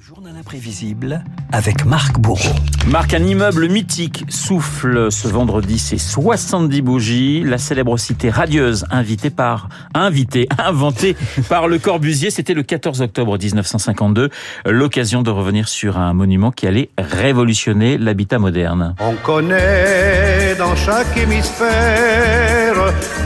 Journal imprévisible avec Marc Bourreau. Marc, un immeuble mythique souffle ce vendredi ses 70 bougies. La célèbre cité radieuse, invitée par, invitée, inventée par Le Corbusier. C'était le 14 octobre 1952. L'occasion de revenir sur un monument qui allait révolutionner l'habitat moderne. On connaît dans chaque hémisphère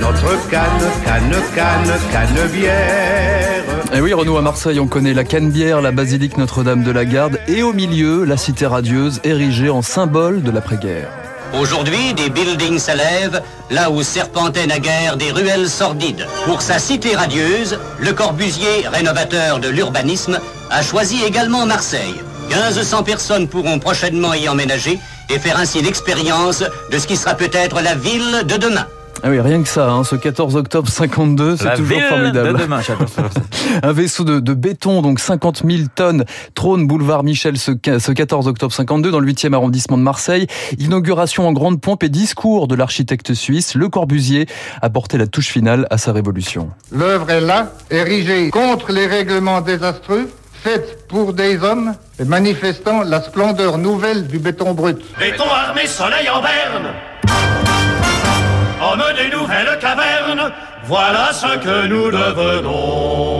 notre canne, canne, canne, canne bière. Et oui, Renaud, à Marseille, on connaît la Canebière, la basilique Notre-Dame de la Garde et au milieu, la cité radieuse érigée en symbole de l'après-guerre. Aujourd'hui, des buildings s'élèvent là où serpentaient naguère des ruelles sordides. Pour sa cité radieuse, Le Corbusier, rénovateur de l'urbanisme, a choisi également Marseille. 1500 personnes pourront prochainement y emménager et faire ainsi l'expérience de ce qui sera peut-être la ville de demain. Ah oui, rien que ça, hein, ce 14 octobre 52, c'est toujours ville formidable. de demain. Un vaisseau de, de béton, donc 50 000 tonnes, trône boulevard Michel ce, quin- ce 14 octobre 52 dans le 8e arrondissement de Marseille. Inauguration en grande pompe et discours de l'architecte suisse Le Corbusier a porté la touche finale à sa révolution. L'œuvre est là, érigée contre les règlements désastreux, faite pour des hommes et manifestant la splendeur nouvelle du béton brut. Béton armé soleil en berne Homme des nouvelles cavernes Voilà ce que nous devenons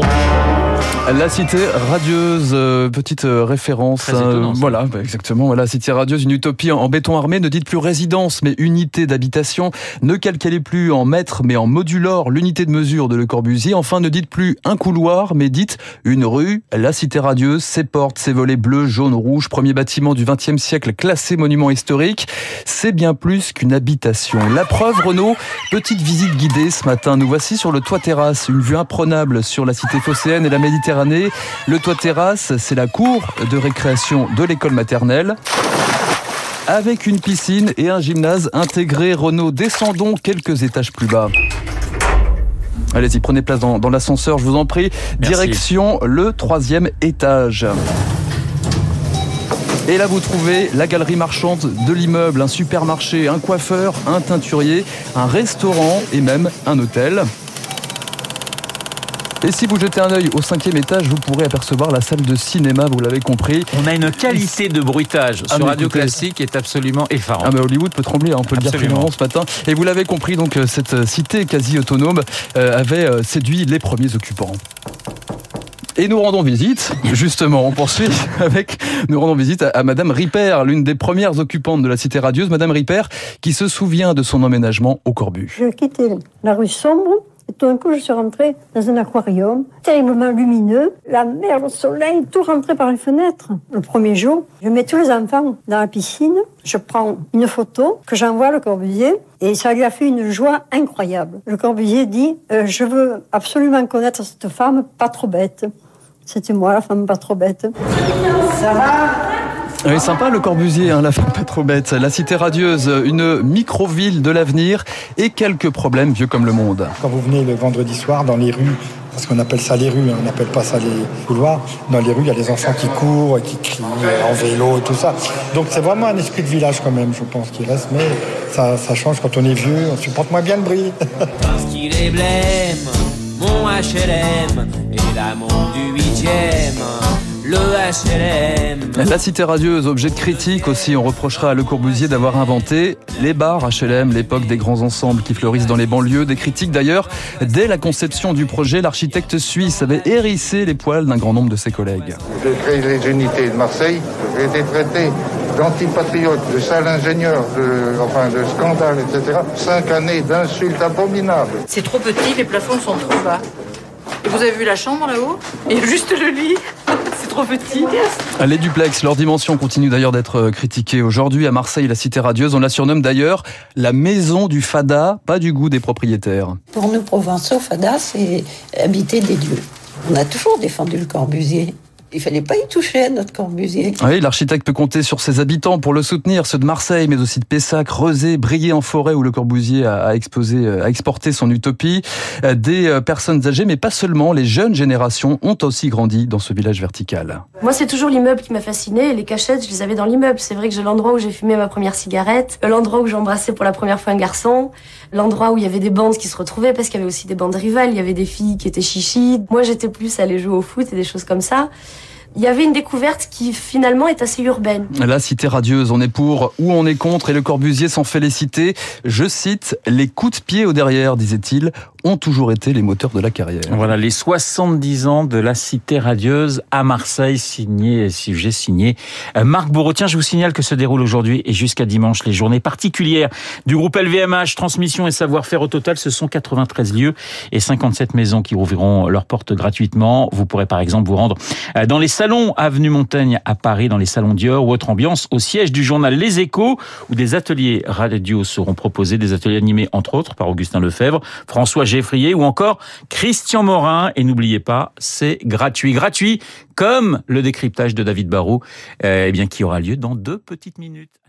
La cité radieuse, euh, petite euh, référence. Étonnant, ça. voilà, bah, exactement. Voilà, cité radieuse, une utopie en, en béton armé. Ne dites plus résidence, mais unité d'habitation. Ne calculez plus en mètres, mais en modulor, l'unité de mesure de Le Corbusier. Enfin, ne dites plus un couloir, mais dites une rue. La cité radieuse, ses portes, ses volets bleus, jaunes, rouges, premier bâtiment du XXe siècle classé monument historique. C'est bien plus qu'une habitation. La preuve, Renaud, petite visite guidée ce matin. Nous voici sur le toit terrasse, une vue imprenable sur la cité phocéenne et la Méditerranée. Le toit terrasse, c'est la cour de récréation de l'école maternelle. Avec une piscine et un gymnase intégré, Renaud, descendons quelques étages plus bas. Allez-y, prenez place dans, dans l'ascenseur, je vous en prie. Merci. Direction le troisième étage. Et là, vous trouvez la galerie marchande de l'immeuble, un supermarché, un coiffeur, un teinturier, un restaurant et même un hôtel. Et si vous jetez un œil au cinquième étage, vous pourrez apercevoir la salle de cinéma, vous l'avez compris. On a une qualité de bruitage Ah, sur Radio écoutez. Classique qui est absolument effarante. Ah mais Hollywood peut trembler, hein, on peut le dire ce matin. Et vous l'avez compris, donc euh, cette euh, cité quasi autonome euh, avait séduit les premiers occupants. Et nous rendons visite, justement, on poursuit avec, nous rendons visite à, à Madame Ripper, l'une des premières occupantes de la cité radieuse, Madame Ripper, qui se souvient de son emménagement au Corbu. Je quittais la rue sombre et tout d'un coup je suis rentrée dans un aquarium terriblement lumineux, la mer, le soleil, tout rentrait par les fenêtres. Le premier jour, je mets tous les enfants dans la piscine, je prends une photo que j'envoie à Le Corbusier et ça lui a fait une joie incroyable. Le Corbusier dit euh, Je veux absolument connaître cette femme pas trop bête. C'était moi, la femme pas trop bête. Oui, sympa le Corbusier, hein, la femme pas trop bête. La cité radieuse, une micro-ville de l'avenir et quelques problèmes vieux comme le monde. Quand vous venez le vendredi soir dans les rues, parce qu'on appelle ça les rues, hein, on n'appelle pas ça les couloirs, dans les rues, il y a des enfants qui courent, et qui crient euh, en vélo et tout ça. Donc c'est vraiment un esprit de village quand même, je pense, qui reste, mais ça, ça change quand on est vieux, on supporte moins bien le bruit. Parce qu'il est blême, mon HLM et l'amour du huitième, le HLM. La cité radieuse, objet de critique aussi, on reprochera à Le Corbusier d'avoir inventé les bars HLM, l'époque des grands ensembles qui fleurissent dans les banlieues. Des critiques d'ailleurs, dès la conception du projet, l'architecte suisse avait hérissé les poils d'un grand nombre de ses collègues. J'ai créé les unités de Marseille, j'ai été traité d'antipatriote, de sale ingénieur, de, enfin de scandale, etc. Cinq années d'insultes abominables. C'est trop petit, les plafonds sont trop bas. Et vous avez vu la chambre là-haut? Et juste le lit? Trop petit. Les duplex, leur dimension continue d'ailleurs d'être critiquée aujourd'hui. À Marseille, la cité radieuse, on la surnomme d'ailleurs la maison du fada, pas du goût des propriétaires. Pour nous, Provençaux, Fada, c'est habiter des dieux. On a toujours défendu le Corbusier. Il fallait pas y toucher à notre Corbusier. Oui, l'architecte peut compter sur ses habitants pour le soutenir, ceux de Marseille, mais aussi de Pessac, Rezé, Briey en forêt, où le Corbusier a, a exposé, a exporté son utopie. Euh, Des euh, personnes âgées, mais pas seulement, les jeunes générations ont aussi grandi dans ce village vertical. Moi, c'est toujours l'immeuble qui m'a fasciné. Les cachettes, je les avais dans l'immeuble. C'est vrai que j'ai l'endroit où j'ai fumé ma première cigarette, l'endroit où j'ai embrassé pour la première fois un garçon, l'endroit où il y avait des bandes qui se retrouvaient parce qu'il y avait aussi des bandes rivales. Il y avait des filles qui étaient chichis. Moi, j'étais plus à aller jouer au foot et des choses comme ça. Il y avait une découverte qui finalement est assez urbaine. La cité radieuse, on est pour ou on est contre et le Corbusier s'en féliciter. Je cite, les coups de pied au derrière, disait-il, ont toujours été les moteurs de la carrière. Voilà les 70 ans de la cité radieuse à Marseille, signé, sujet signé euh, Marc Bourreau. Je vous signale que se déroulent aujourd'hui et jusqu'à dimanche les journées particulières du groupe LVMH, transmission et savoir-faire au total. Ce sont 93 lieux et 57 maisons qui ouvriront leurs portes gratuitement. Vous pourrez par exemple vous rendre euh, dans les salons Avenue Montaigne à Paris, dans les salons Dior ou autre ambiance, au siège du journal Les Échos, où des ateliers radio seront proposés, des ateliers animés entre autres par Augustin Lefebvre, François Ou encore Christian Morin. Et n'oubliez pas, c'est gratuit. Gratuit comme le décryptage de David Barrault, euh, eh qui aura lieu dans deux petites minutes.